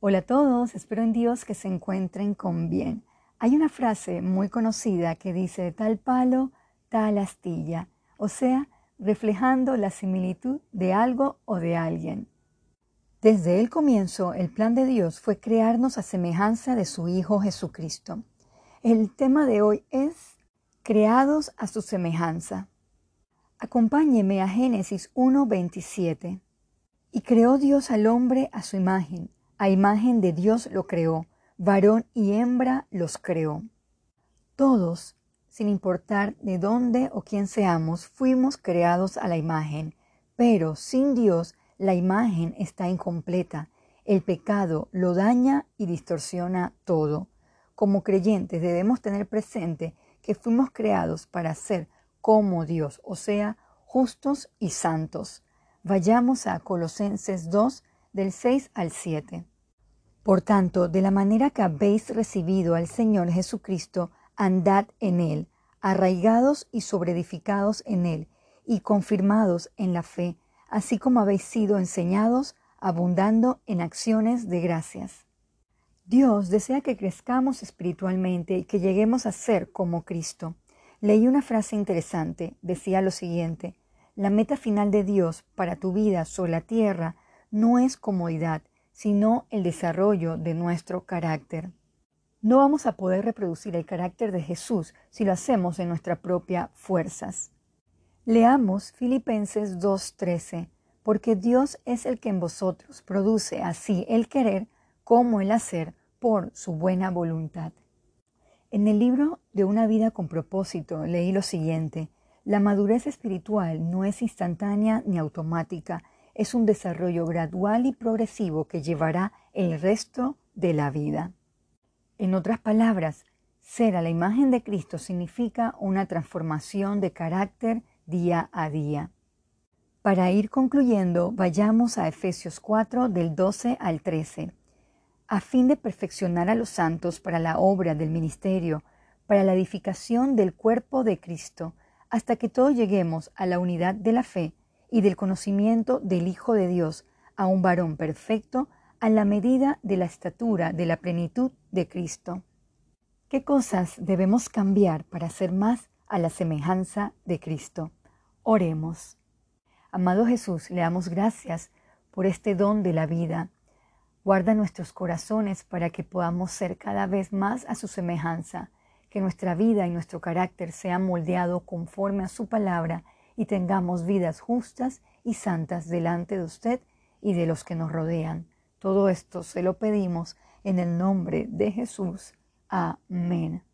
Hola a todos, espero en Dios que se encuentren con bien. Hay una frase muy conocida que dice tal palo, tal astilla, o sea, reflejando la similitud de algo o de alguien. Desde el comienzo, el plan de Dios fue crearnos a semejanza de su Hijo Jesucristo. El tema de hoy es creados a su semejanza. Acompáñeme a Génesis 1.27. Y creó Dios al hombre a su imagen a imagen de Dios lo creó, varón y hembra los creó. Todos, sin importar de dónde o quién seamos, fuimos creados a la imagen, pero sin Dios la imagen está incompleta. El pecado lo daña y distorsiona todo. Como creyentes debemos tener presente que fuimos creados para ser como Dios, o sea, justos y santos. Vayamos a Colosenses 2, del 6 al 7. Por tanto, de la manera que habéis recibido al Señor Jesucristo, andad en Él, arraigados y sobreedificados en Él, y confirmados en la fe, así como habéis sido enseñados, abundando en acciones de gracias. Dios desea que crezcamos espiritualmente y que lleguemos a ser como Cristo. Leí una frase interesante, decía lo siguiente, la meta final de Dios para tu vida sobre la tierra no es comodidad, sino el desarrollo de nuestro carácter. No vamos a poder reproducir el carácter de Jesús si lo hacemos en nuestras propias fuerzas. Leamos Filipenses 2.13, porque Dios es el que en vosotros produce así el querer como el hacer por su buena voluntad. En el libro de Una vida con propósito leí lo siguiente, la madurez espiritual no es instantánea ni automática, es un desarrollo gradual y progresivo que llevará el resto de la vida. En otras palabras, ser a la imagen de Cristo significa una transformación de carácter día a día. Para ir concluyendo, vayamos a Efesios 4 del 12 al 13. A fin de perfeccionar a los santos para la obra del ministerio, para la edificación del cuerpo de Cristo, hasta que todos lleguemos a la unidad de la fe y del conocimiento del Hijo de Dios a un varón perfecto a la medida de la estatura de la plenitud de Cristo. ¿Qué cosas debemos cambiar para ser más a la semejanza de Cristo? Oremos. Amado Jesús, le damos gracias por este don de la vida. Guarda nuestros corazones para que podamos ser cada vez más a su semejanza, que nuestra vida y nuestro carácter sean moldeados conforme a su palabra y tengamos vidas justas y santas delante de usted y de los que nos rodean. Todo esto se lo pedimos en el nombre de Jesús. Amén.